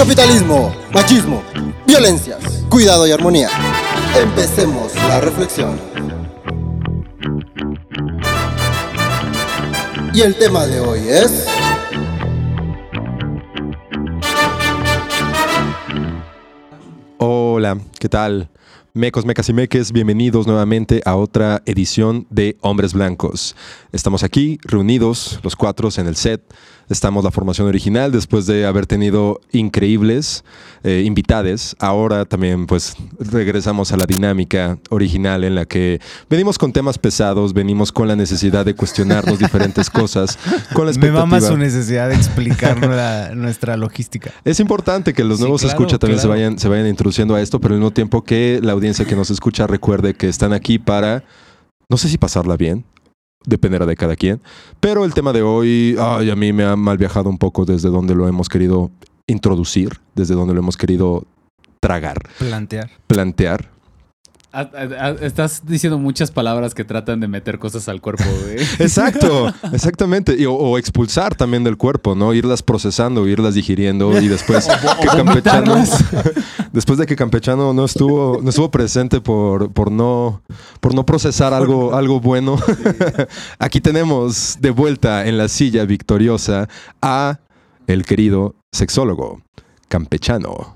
Capitalismo, machismo, violencias, cuidado y armonía. Empecemos la reflexión. Y el tema de hoy es... Hola, ¿qué tal? Mecos, mecas y meques, bienvenidos nuevamente a otra edición de Hombres Blancos. Estamos aquí reunidos, los cuatro en el set. Estamos la formación original después de haber tenido increíbles eh, invitades. Ahora también pues regresamos a la dinámica original en la que venimos con temas pesados, venimos con la necesidad de cuestionarnos diferentes cosas, con la Me expectativa. mama su necesidad de explicar nuestra, nuestra logística. Es importante que los Sí, nuevos claro, escucha también se claro. vayan, se vayan introduciendo a esto, pero al mismo tiempo que la audiencia que nos escucha recuerde que están aquí para, no sé si pasarla bien, dependerá de cada quien, pero el tema de hoy, ay, a mí me ha mal viajado un poco desde donde lo hemos querido introducir, desde donde lo hemos querido tragar, Plantear. plantear. Ah, ah, ah, Estás diciendo muchas palabras que tratan de meter cosas al cuerpo, güey. Exacto, exactamente. Y, o, o expulsar también del cuerpo, ¿no? Irlas procesando, irlas digiriendo y después que Campechano, después de que Campechano no estuvo, no estuvo presente por, por no, por no procesar algo, algo bueno. Aquí tenemos de vuelta en la silla victoriosa a el querido sexólogo Campechano.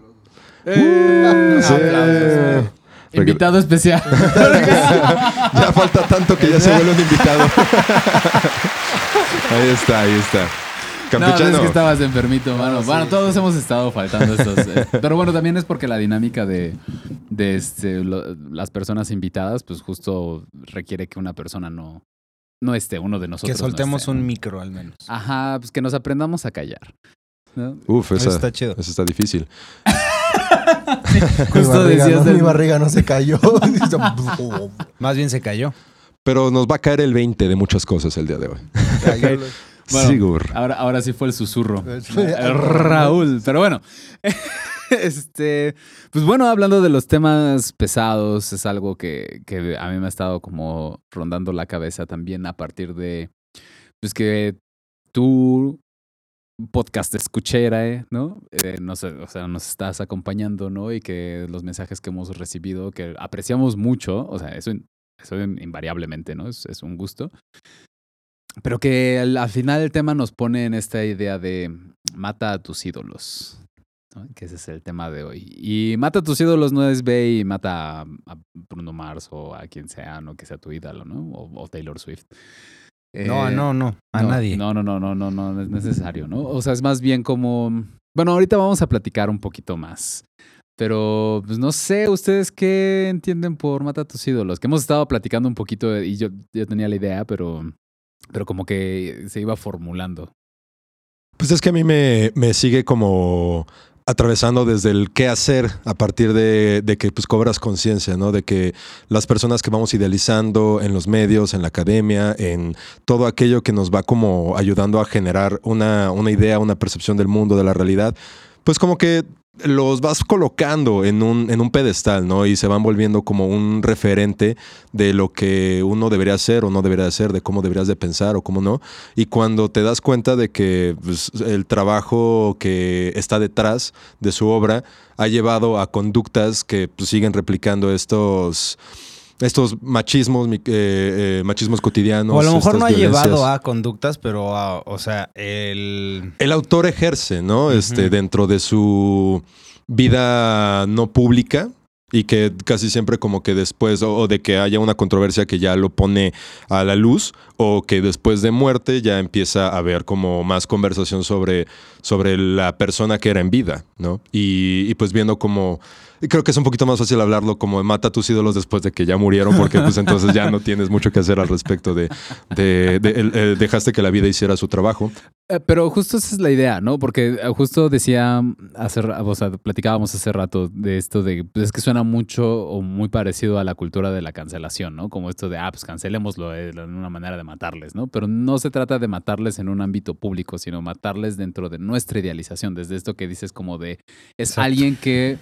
Eh, Sí. Invitado especial. ya falta tanto que ya se vuelve un invitado. ahí está, ahí está. No, Campechano. es que estabas enfermito, mano. Bueno, todos hemos estado faltando estos. eh, Pero bueno, también es porque la dinámica de, de este, lo- las personas invitadas, pues justo requiere que una persona no, no esté, uno de nosotros. Que no soltemos esté, un ¿no? micro al menos. Ajá, pues que nos aprendamos a callar. ¿no? Uf, esa, Eso está chido. Eso está difícil. Mi Justo barriga, decías no, del- mi barriga no se cayó. Más bien se cayó. Pero nos va a caer el 20 de muchas cosas el día de hoy. Bueno, Sigur. Ahora, ahora sí fue el susurro. Eh, Raúl. Pero bueno. Este. Pues bueno, hablando de los temas pesados, es algo que, que a mí me ha estado como rondando la cabeza también a partir de. Pues que tú, podcast escuchera, ¿eh? ¿no? Eh, o sea, nos estás acompañando, ¿no? Y que los mensajes que hemos recibido, que apreciamos mucho, o sea, eso, invariablemente, ¿no? Es, un gusto. Pero que al, al final el tema nos pone en esta idea de mata a tus ídolos. ¿no? Que ese es el tema de hoy. Y mata a tus ídolos no es ve y mata a, Bruno Mars o a quien sea, no que sea tu ídolo, ¿no? O Taylor Swift. No, Eh, no, no. A no, nadie. No, no, no, no, no, no, no es necesario, ¿no? O sea, es más bien como. Bueno, ahorita vamos a platicar un poquito más. Pero, pues no sé, ¿ustedes qué entienden por mata a tus ídolos? Que hemos estado platicando un poquito y yo, yo tenía la idea, pero, pero como que se iba formulando. Pues es que a mí me, me sigue como atravesando desde el qué hacer a partir de, que pues cobras conciencia, ¿no? De que las personas que vamos idealizando en los medios, en la academia, en todo aquello que nos va como ayudando a generar una, una idea, una percepción del mundo, de la realidad, pues como que los vas colocando en un, en un pedestal, ¿no? Y se van volviendo como un referente de lo que uno debería hacer o no debería hacer, de cómo deberías de pensar o cómo no. Y cuando te das cuenta de que pues, el trabajo que está detrás de su obra ha llevado a conductas que pues, siguen replicando estos, estos machismos, eh, eh, machismos cotidianos. O a lo mejor no ha violencias. llevado a conductas, pero a- o sea, el... El autor ejerce, ¿no? Este, dentro de su vida no pública y que casi siempre como que después o, de que haya una controversia que ya lo pone a la luz o que después de muerte ya empieza a haber como más conversación sobre, sobre la persona que era en vida, ¿no? Y, y pues viendo como creo que es un poquito más fácil hablarlo como mata a tus ídolos después de que ya murieron, porque pues entonces ya no tienes mucho que hacer al respecto de, de- de- el- el- dejaste que la vida hiciera su trabajo. Eh, Pero justo esa es la idea, ¿no? Porque eh, justo decía, hace, o sea, platicábamos hace rato de esto de, pues, es que suena mucho o muy parecido a la cultura de la cancelación, ¿no? Como esto de, ah, pues cancelémoslo eh, en una manera de matarles, ¿no? Pero no se trata de matarles en un ámbito público, sino matarles dentro de nuestra idealización, desde esto que dices como de, es Exacto. alguien que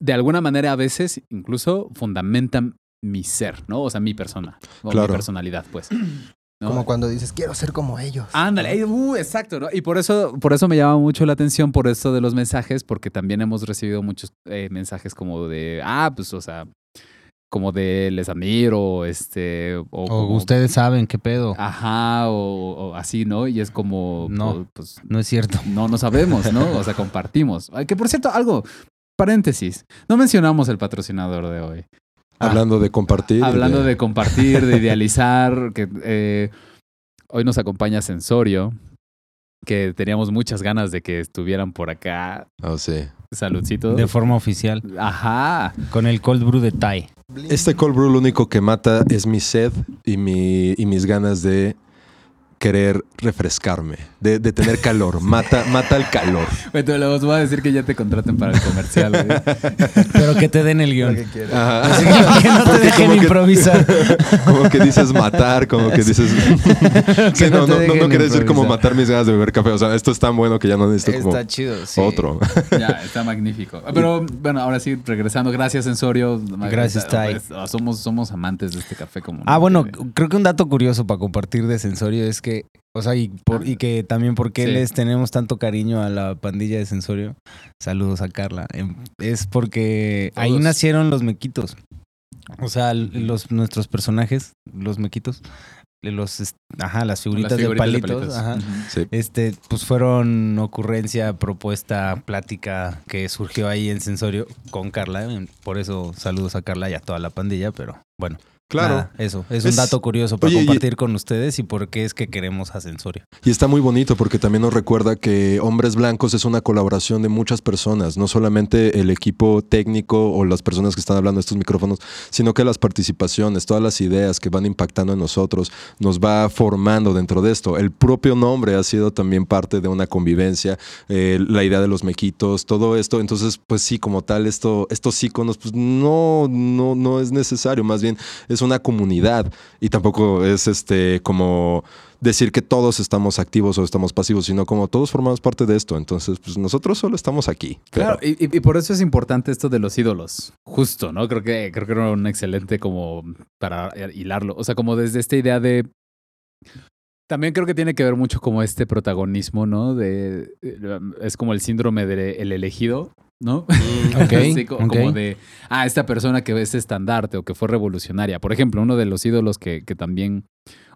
de alguna manera a veces incluso fundamenta mi ser, ¿no? O sea, mi persona, o Claro. mi personalidad, pues. ¿no? Como cuando dices, quiero ser como ellos. Ándale, uh, exacto, ¿no? Y por eso, por eso me llama mucho la atención por esto de los mensajes, porque también hemos recibido muchos eh, mensajes como de, ah, pues, o sea, como de les admiro, este, o, O como- ustedes saben qué pedo. ajá, o, o así, ¿no? Y es como, No. pues, No es cierto. no, no sabemos, ¿no? O sea, compartimos. Que por cierto, algo, paréntesis, no mencionamos el patrocinador de hoy. Ah. Hablando de compartir. Hablando de compartir, de idealizar, que eh, hoy nos acompaña Sensorio, que teníamos muchas ganas de que estuvieran por acá. Oh, sí. Saludcito. De forma oficial. Ajá. Con el cold brew de Thai. Este cold brew lo único que mata es mi sed y, mi, y mis ganas de querer refrescarme, de, de tener calor. Mata, mata el calor. Bueno, les voy a decir que ya te contraten para el comercial. Pero que te den el guion. que que, que no te dejen Como que- improvisar. Como que dices matar, como que dices. Sí, Que no, no, no, no quiere decir como matar mis ganas de beber café. O sea, esto es tan bueno que ya no necesito como Está chido, sí. otro. ya, está magnífico. Pero bueno, ahora sí, regresando. Gracias, Sensorio. Gracias. Pues, Somos, somos amantes de este café como... Ah, no bueno, tiene. creo que un dato curioso para compartir de Sensorio es que, o sea, y, por- y que también porque Sí. les tenemos tanto cariño a la pandilla de Sensorio, saludos a Carla, em, es porque ahí nacieron los mequitos. O sea, los, nuestros personajes, los mequitos, los, est- ajá, las figuritas, Las figuritas de palitos, ajá. Sí. este, pues fueron ocurrencia, propuesta, plática que surgió ahí en Sensorio con Carla. Por eso saludos a Carla y a toda la pandilla, pero bueno. Claro. Nada, eso, es, Es- un dato curioso para Oye, y- compartir con ustedes y por qué es que queremos ascensorio. Y está muy bonito porque también nos recuerda que Hombres Blancos es una colaboración de muchas personas, no solamente el equipo técnico o las personas que están hablando de estos micrófonos, sino que las participaciones, todas las ideas que van impactando en nosotros, nos va formando dentro de esto. El propio nombre ha sido también parte de una convivencia, eh, la idea de los mequitos, todo esto. Entonces, pues sí, como tal, esto, estos íconos, pues no, no, no es necesario, más bien es una comunidad y tampoco es este como decir que todos estamos activos o estamos pasivos, sino como todos formamos parte de esto. Entonces, pues nosotros solo estamos aquí. Claro, y, y- y por eso es importante esto de los ídolos. Justo, ¿no? Creo que, creo que era un excelente como para hilarlo. O sea, como desde esta idea de. También creo que tiene que ver mucho como este protagonismo, ¿no? De. eh, Es como el síndrome del elegido, ¿no? Ok, Así co- ok. como de. Ah, esta persona que es estandarte o que fue revolucionaria. Por ejemplo, uno de los ídolos que, que también.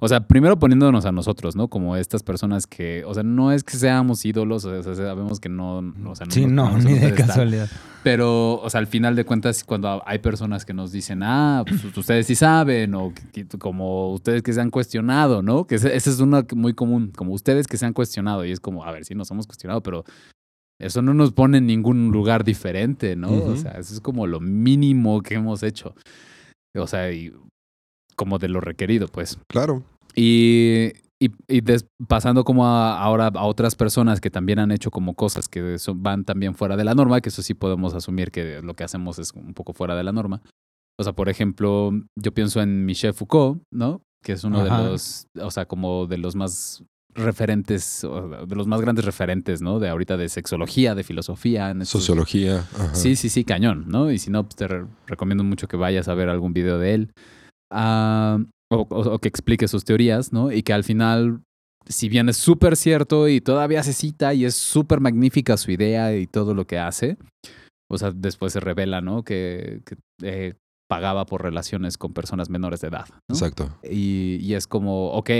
O sea, primero poniéndonos a nosotros, ¿no? Como estas personas que. O sea, no es que seamos ídolos, o sea, sabemos que no. O sea, Sí, no, ponemos en ni de casualidad. Pero, o sea, al final de cuentas, cuando hay personas que nos dicen, ah, pues ustedes sí saben, o que- que- como ustedes que se han cuestionado, ¿no? Que ese- esa es una muy común, como ustedes que se han cuestionado, y es como, a ver, sí nos hemos cuestionado, pero eso no nos pone en ningún lugar diferente, ¿no? O sea, eso es como lo mínimo que hemos hecho. O sea, y como de lo requerido, pues. Claro. Y, y, y des- pasando como a- ahora a otras personas que también han hecho como cosas que son- van también fuera de la norma, que eso sí podemos asumir que lo que hacemos es un poco fuera de la norma. O sea, por ejemplo, yo pienso en Michel Foucault, ¿no? Que es uno Ajá. de los, o sea, como de los más referentes, de los más grandes referentes, ¿no? De ahorita de sexología, de filosofía. En estos- Sociología. ajá. Sí, sí, sí, cañón, ¿no? Y si no, pues te re- recomiendo mucho que vayas a ver algún video de él. Ah, o, o- o que explique sus teorías, ¿no? Y que al final, si bien es súper cierto y todavía se cita y es súper magnífica su idea y todo lo que hace, o sea, después se revela, ¿no? Que, que, eh, pagaba por relaciones con personas menores de edad. ¿no? Exacto. Y, y es como, ok,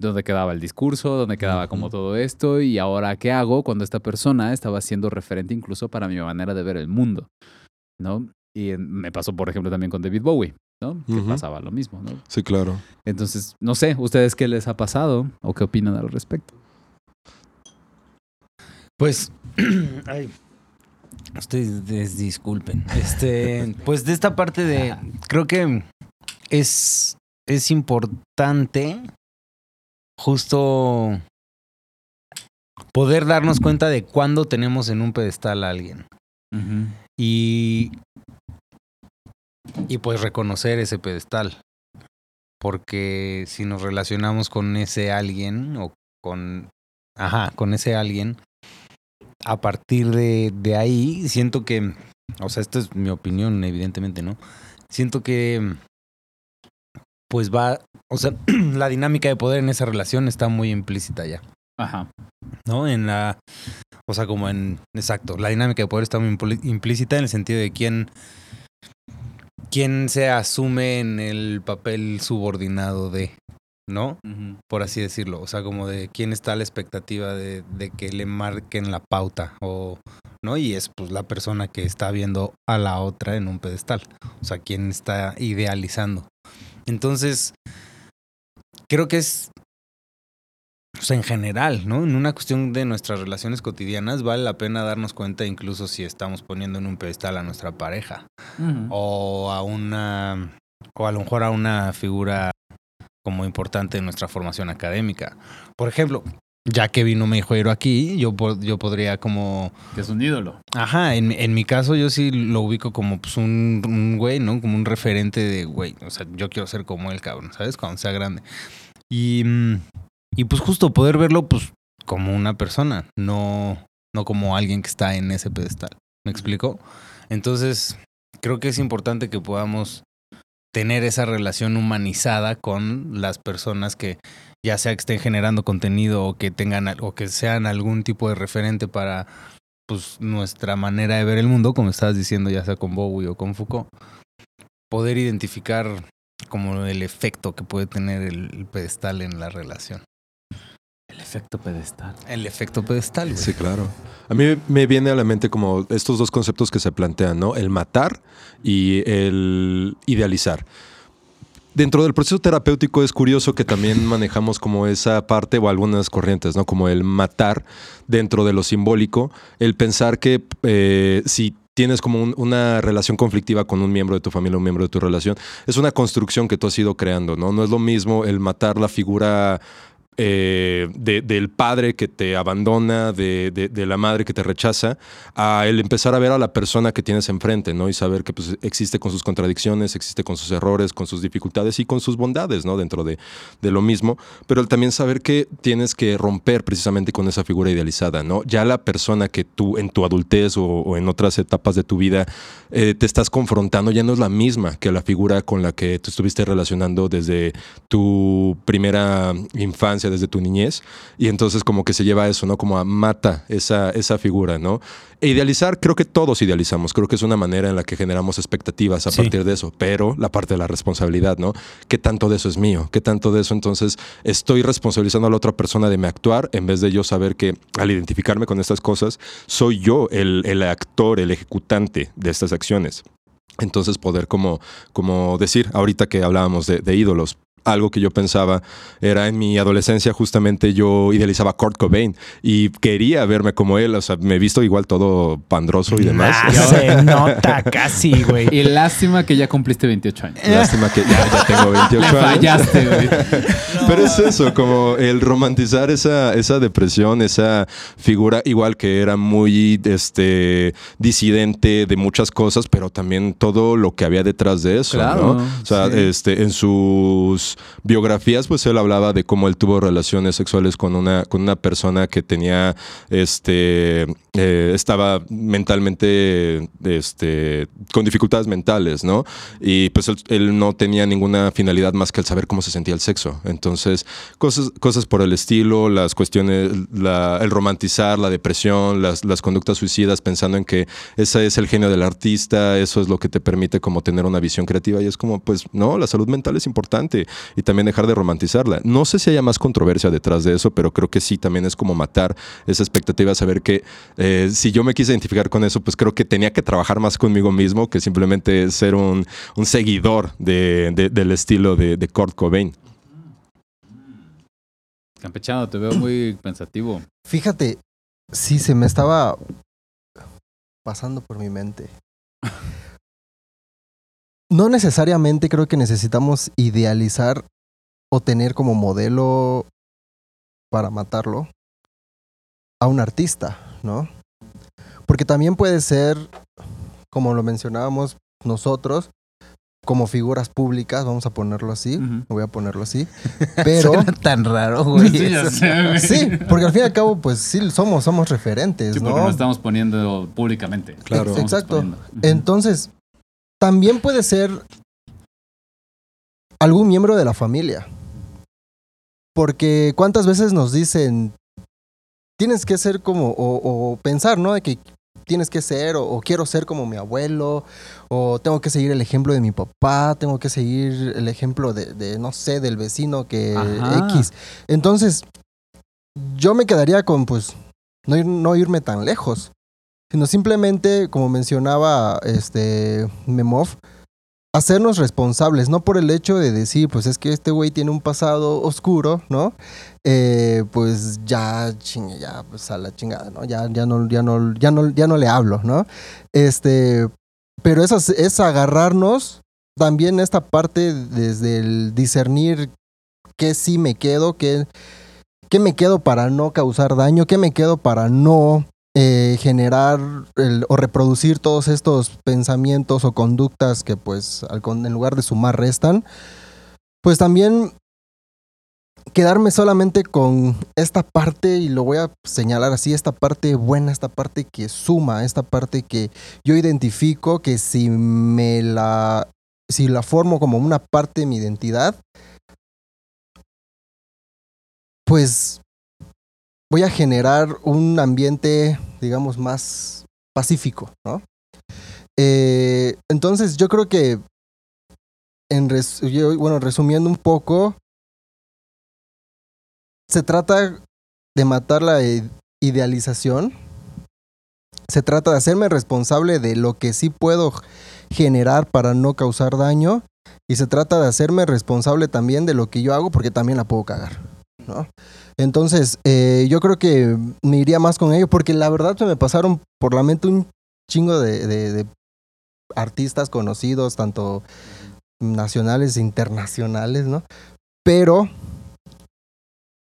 ¿dónde quedaba el discurso? ¿Dónde quedaba como todo esto? ¿Y ahora qué hago cuando esta persona estaba siendo referente incluso para mi manera de ver el mundo? ¿No? Y me pasó, por ejemplo, también con David Bowie, ¿no? Que pasaba lo mismo, ¿no? Sí, claro. Entonces, no sé, ¿ustedes qué les ha pasado o qué opinan al respecto? Pues, ay, Ustedes des- disculpen. Este, pues de esta parte de. Creo que es, es importante justo poder darnos cuenta de cuándo tenemos en un pedestal a alguien. Y. Y pues reconocer ese pedestal. Porque si nos relacionamos con ese alguien o con. Ajá, con ese alguien. A partir de, de ahí, siento que. O sea, esta es mi opinión, evidentemente, ¿no? Siento que. Pues va. O sea, la dinámica de poder en esa relación está muy implícita ya. Ajá. ¿no? En la, o sea, como en, exacto, la dinámica de poder está muy implícita en el sentido de quién, quién se asume en el papel subordinado de, ¿no? Por así decirlo, o sea, como de quién está a la expectativa de, de que le marquen la pauta o, ¿no? Y es pues la persona que está viendo a la otra en un pedestal, o sea, quién está idealizando. Entonces, creo que es o sea, en general, ¿no? En una cuestión de nuestras relaciones cotidianas vale la pena darnos cuenta incluso si estamos poniendo en un pedestal a nuestra pareja o a una o a lo mejor a una figura como importante en nuestra formación académica. Por ejemplo, ya que vino Meijueiro aquí, yo, yo podría como Que es un ídolo. Ajá, en, en mi caso yo sí lo ubico como pues un, un güey, ¿no? Como un referente de güey. O sea, yo quiero ser como él, cabrón, ¿sabes? Cuando sea grande. Y, y pues justo poder verlo pues como una persona, no, no como alguien que está en ese pedestal. ¿Me explico? Entonces, creo que es importante que podamos tener esa relación humanizada con las personas que ya sea que estén generando contenido o que tengan o que sean algún tipo de referente para pues nuestra manera de ver el mundo, como estabas diciendo, ya sea con Bowie o con Foucault, poder identificar como el efecto que puede tener el, el pedestal en la relación. El efecto pedestal. El efecto pedestal, güey. Sí, claro. A mí me viene a la mente como estos dos conceptos que se plantean, ¿no? El matar y el idealizar. Dentro del proceso terapéutico es curioso que también manejamos como esa parte o algunas corrientes, ¿no? Como el matar dentro de lo simbólico, el pensar que eh, si tienes como un- una relación conflictiva con un miembro de tu familia, un miembro de tu relación, es una construcción que tú has ido creando, ¿no? No es lo mismo el matar la figura eh, de- del padre que te abandona, de, la madre que te rechaza, a el empezar a ver a la persona que tienes enfrente, ¿no? Y saber que pues, existe con sus contradicciones, existe con sus errores, con sus dificultades y con sus bondades, ¿no? Dentro de, lo mismo. Pero también saber que tienes que romper precisamente con esa figura idealizada, ¿no? Ya la persona que tú en tu adultez o, en otras etapas de tu vida eh, te estás confrontando ya no es la misma que la figura con la que te estuviste relacionando desde tu primera infancia, desde tu niñez. Y entonces como que se lleva a eso, ¿no? Como a mata esa, esa figura, ¿no? E idealizar, creo que todos idealizamos, creo que es una manera en la que generamos expectativas a Sí. partir de eso, pero la parte de la responsabilidad, ¿no? ¿Qué tanto de eso es mío? ¿Qué tanto de eso entonces estoy responsabilizando a la otra persona de mi actuar en vez de yo saber que al identificarme con estas cosas, soy yo el, el actor, el ejecutante de estas acciones? Entonces poder como, como decir, ahorita que hablábamos de, de ídolos, algo que yo pensaba era en mi adolescencia justamente yo idealizaba a Kurt Cobain y quería verme como él, o sea, me he visto igual todo pandroso y demás. Ah, se nota casi, güey. Y lástima que ya cumpliste 28 años. Lástima que ya, ya tengo Le 28 años. fallaste, güey. Pero es eso, como el romantizar esa, esa depresión, esa figura igual que era muy este, disidente de muchas cosas, pero también todo lo que había detrás de eso, Claro, ¿no? O sea, sí. este, en sus biografías, pues él hablaba de cómo él tuvo relaciones sexuales con una, con una persona que tenía, este, eh, estaba mentalmente, este, con dificultades mentales, ¿no? Y pues él, no tenía ninguna finalidad más que el saber cómo se sentía el sexo. Entonces, cosas, cosas por el estilo, las cuestiones, el romantizar, la depresión, las, las conductas suicidas, pensando en que ese es el genio del artista, eso es lo que te permite como tener una visión creativa. Y es como, pues, no, la salud mental es importante y también dejar de romantizarla. No sé si haya más controversia detrás de eso, pero creo que sí, también es como matar esa expectativa, saber que eh, si yo me quise identificar con eso, pues creo que tenía que trabajar más conmigo mismo que simplemente ser un, un seguidor de- de- del estilo de, de Kurt Cobain. Campechano, te veo muy pensativo. Fíjate, sí, se me estaba pasando por mi mente. No necesariamente creo que necesitamos idealizar o tener como modelo para matarlo a un artista, ¿no? Porque también puede ser, como lo mencionábamos nosotros, como figuras públicas, vamos a ponerlo así, voy a ponerlo así, pero... Suena tan raro, güey. Sí, sé. Sí, porque al fin y al cabo, pues sí, somos, somos referentes, Sí, porque ¿no? nos estamos poniendo públicamente. Claro. Exacto. Entonces, también puede ser algún miembro de la familia. Porque cuántas veces nos dicen, tienes que ser como, o, o pensar, ¿no? De que tienes que ser, o, o quiero ser como mi abuelo, o tengo que seguir el ejemplo de mi papá, tengo que seguir el ejemplo de, de, no sé, del vecino que Ajá. X. Entonces, yo me quedaría con, pues, no, ir- no irme tan lejos sino simplemente, como mencionaba este Memov, hacernos responsables, no por el hecho de decir, pues es que este güey tiene un pasado oscuro, ¿no? Eh, pues ya, chingue, ya, pues a la chingada, ¿no? Ya, ya no, ya no, ya no, ya no le hablo, ¿no? Este, pero es, es agarrarnos también esta parte desde el discernir qué sí me quedo, qué, qué me quedo para no causar daño, qué me quedo para no eh, generar o reproducir todos estos pensamientos o conductas que pues en lugar de sumar restan, pues también quedarme solamente con esta parte y lo voy a señalar así, esta parte buena, esta parte que suma, esta parte que yo identifico que si me la si la formo como una parte de mi identidad, pues voy a generar un ambiente, digamos, más pacífico, ¿no? Eh, entonces, yo creo que, en bueno, resumiendo un poco, se trata de matar la idealización, se trata de hacerme responsable de lo que sí puedo generar para no causar daño, y se trata de hacerme responsable también de lo que yo hago porque también la puedo cagar, ¿no? Entonces, eh, yo creo que me iría más con ello, porque la verdad se me pasaron por la mente un chingo de, artistas conocidos, tanto nacionales e internacionales, ¿no? Pero,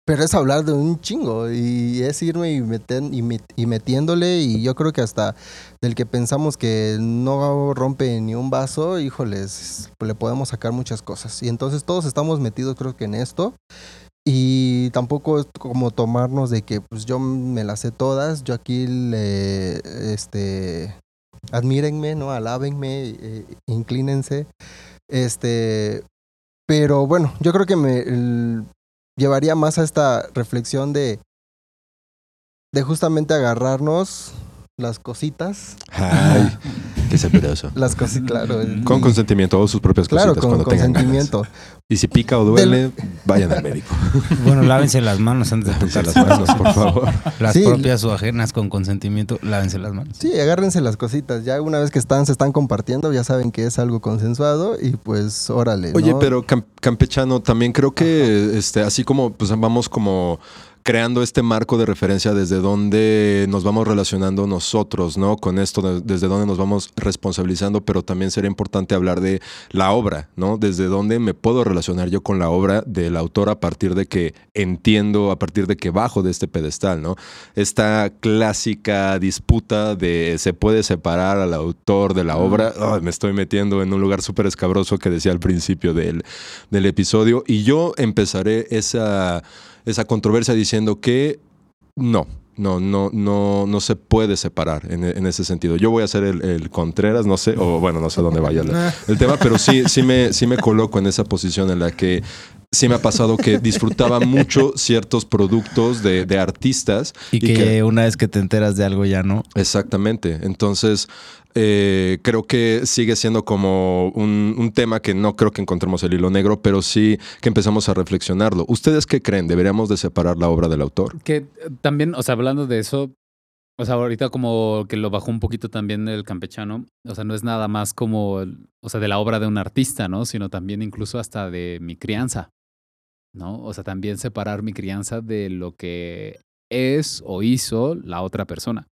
pero es hablar de un chingo y es irme y, meten- y, y metiéndole y yo creo que hasta del que pensamos que no rompe ni un vaso, híjoles, le podemos sacar muchas cosas. Y entonces todos estamos metidos creo que en esto. Y tampoco es como tomarnos de que pues yo me las sé todas, yo aquí le, este, admírenme, ¿no? Alábenme, eh, inclínense. Este, pero bueno, yo creo que me el- llevaría más a esta reflexión de, de justamente agarrarnos las cositas, Ay, las cositas, claro. el- Con consentimiento o sus propias Claro, cositas con cuando tengan ganas. consentimiento. Y si pica o duele, vayan al médico. Bueno, lávense las manos antes de Lávense tocarse las manos, por favor. Las Sí. propias o ajenas con consentimiento, lávense las manos. Sí, agárrense las cositas. Ya una vez que están, se están compartiendo, ya saben que es algo consensuado y pues órale. Oye, ¿no? pero cam- campechano, también creo que este, así como pues vamos como creando este marco de referencia desde donde nos vamos relacionando nosotros, ¿no? Con esto, de- desde donde nos vamos responsabilizando, pero también sería importante hablar de la obra, ¿no? Desde dónde me puedo relacionar yo con la obra del autor a partir de que entiendo, a partir de que bajo de este pedestal, ¿no? Esta clásica disputa de se puede separar al autor de la obra, me estoy metiendo en un lugar súper escabroso que decía al principio del, del episodio, y yo empezaré esa, esa controversia diciendo que no. No, no, no, no se puede separar en, en ese sentido. Yo voy a ser el, el Contreras, no sé, o bueno, no sé dónde vaya el, el tema, pero sí, sí me, sí me coloco en esa posición en la que sí me ha pasado que disfrutaba mucho ciertos productos de, de artistas. Y que, una vez que te enteras de algo ya no. Exactamente. Entonces, eh, creo que sigue siendo como un, un tema que no creo que encontremos el hilo negro, pero sí que empezamos a reflexionarlo. ¿Ustedes qué creen? ¿Deberíamos de separar la obra del autor? Que eh, también, o sea, hablando de eso, o sea, ahorita como que lo bajó un poquito también el campechano, o sea, no es nada más como, o sea, de la obra de un artista, ¿no? Sino también incluso hasta de mi crianza, ¿no? O sea, también separar mi crianza de lo que es o hizo la otra persona,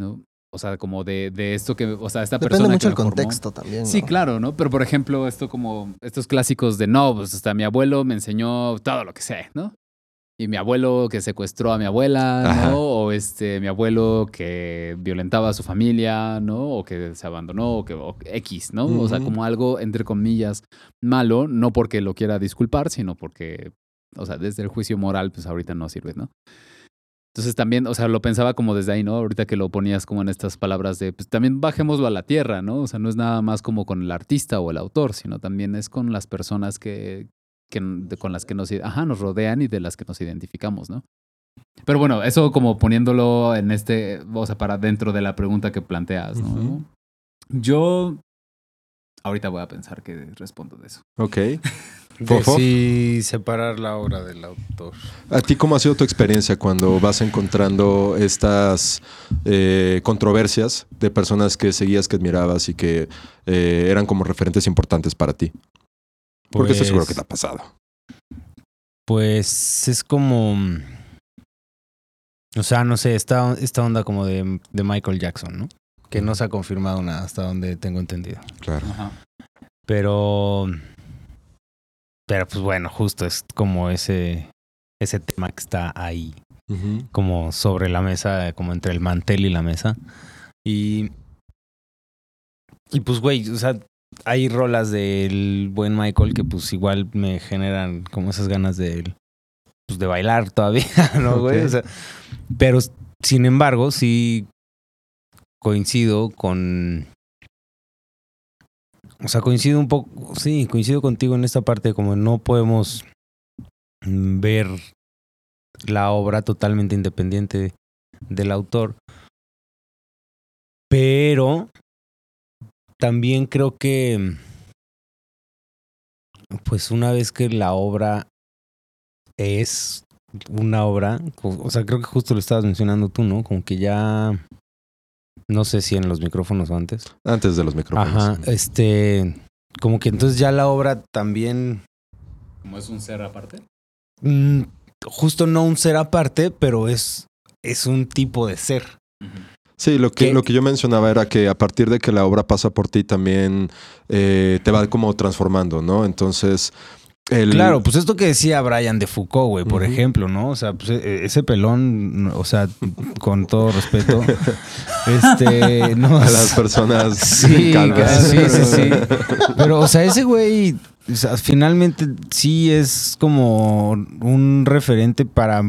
¿no? o sea, como de, de esto que, o sea, esta Depende persona mucho del me formó. contexto también. Sí, claro, ¿no? Pero por ejemplo, esto como, estos clásicos de no, pues hasta mi abuelo me enseñó todo lo que sé, ¿no? Y mi abuelo que secuestró a mi abuela, Ajá. ¿no? O este, mi abuelo que violentaba a su familia, ¿no? O que se abandonó, o que o X, ¿no? O sea, como algo, entre comillas, malo, no porque lo quiera disculpar, sino porque, o sea, desde el juicio moral, pues ahorita no sirve, ¿no? Entonces también, o sea, lo pensaba como desde ahí, ¿no? Ahorita que lo ponías como en estas palabras de, pues también bajémoslo a la tierra, ¿no? O sea, no es nada más como con el artista o el autor, sino también es con las personas que, que de- con las que nos, ajá, nos rodean y de las que nos identificamos, ¿no? Pero bueno, eso como poniéndolo en este, o sea, para dentro de la pregunta que planteas, ¿no? Yo ahorita voy a pensar que respondo de eso. Ok. De sí separar la obra del autor. ¿A ti cómo ha sido tu experiencia cuando vas encontrando estas eh, controversias de personas que seguías, que admirabas y que eh, eran como referentes importantes para ti? Porque estoy seguro que te ha pasado. Pues es como. O sea, no sé, esta, esta onda como de, de Michael Jackson, ¿no? Que no se ha confirmado nada hasta donde tengo entendido. Claro. Ajá. Pero. Pero pues bueno, justo es como ese. Ese tema que está ahí. Como sobre la mesa, como entre el mantel y la mesa. Y. Y pues, güey, o sea, hay rolas del buen Michael que pues igual me generan como esas ganas de. Pues de bailar todavía, ¿no, güey? O sea, pero sin embargo, sí coincido con. O sea, coincido un poco. Sí, coincido contigo en esta parte, como no podemos ver la obra totalmente independiente del autor. Pero también creo que, pues una vez que la obra es una obra, o sea, creo que justo lo estabas mencionando tú, ¿no? Como que ya, no sé si en los micrófonos o antes. Antes de los micrófonos. Ajá, este, como que entonces ya la obra también Como es un ser aparte. Mm, justo no un ser aparte, pero es, es un tipo de ser. Sí, lo que, lo que yo mencionaba era que a partir de que la obra pasa por ti también eh, te va como transformando, ¿no? Entonces, el... Claro, pues esto que decía Brian de Foucault, güey, por ejemplo, ¿no? O sea, pues e- ese pelón, o sea, con todo respeto, este, no. A las personas Sí, sí, sí, sí. Pero, o sea, ese güey, o sea, finalmente sí es como un referente para,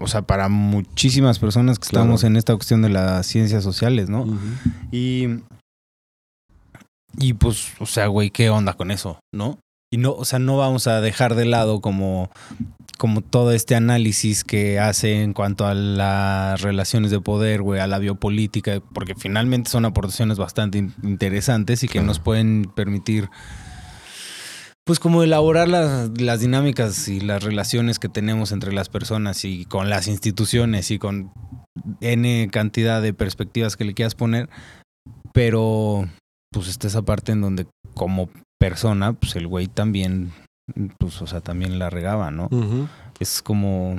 o sea, para muchísimas personas que Claro. estamos en esta cuestión de las ciencias sociales, ¿no? Ujú. Y. Y pues, o sea, güey, ¿qué onda con eso? ¿No? Y no, o sea, no vamos a dejar de lado como, como todo este análisis que hace en cuanto a las relaciones de poder, güey, a la biopolítica, porque finalmente son aportaciones bastante in- interesantes y que Claro. nos pueden permitir, pues, como elaborar las, las dinámicas y las relaciones que tenemos entre las personas y con las instituciones y con N cantidad de perspectivas que le quieras poner, pero pues está esa parte en donde como persona, pues el güey también, pues o sea, también la regaba, ¿no? Es como...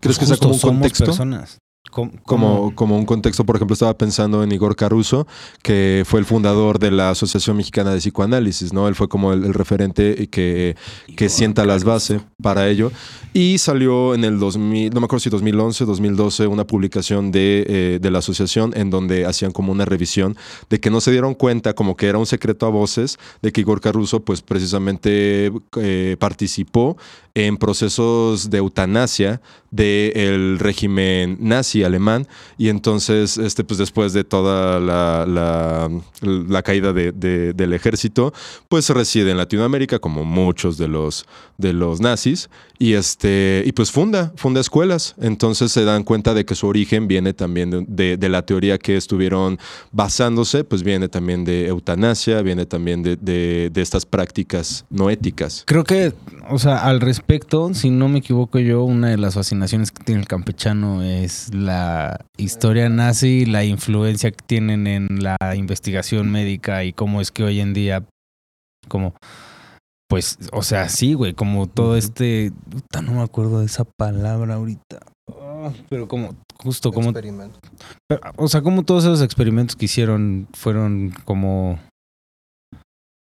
¿Crees pues, que sea como un justo somos contexto? personas. Com- Como, como un contexto, por ejemplo, estaba pensando en Igor Caruso, que fue el fundador de la Asociación Mexicana de Psicoanálisis, ¿no? Él fue como el, el referente que, que sienta las bases para ello. Y salió en el 2000, no me acuerdo si 2011, 2012, una publicación de, eh, de la asociación en donde hacían como una revisión de que no se dieron cuenta, como que era un secreto a voces, de que Igor Caruso, pues precisamente eh, participó en procesos de eutanasia del régimen nazi alemán. Y entonces este pues después de toda la, la- caída de- de- del ejército pues reside en Latinoamérica como muchos de los de los nazis y este y pues funda funda escuelas. Entonces se dan cuenta de que su origen viene también de, la teoría que estuvieron basándose pues viene también de eutanasia viene también de, de- de estas prácticas no éticas. Creo que, o sea, al respecto, si no me equivoco yo, una de las fascinaciones que tiene el campechano es la historia nazi, la influencia que tienen en la investigación médica y cómo es que hoy en día, como, pues, o sea, sí, güey, como todo este, puta, no me acuerdo de esa palabra ahorita. No, pero como, justo como, Experimento. pero, o sea, como todos esos experimentos que hicieron fueron como,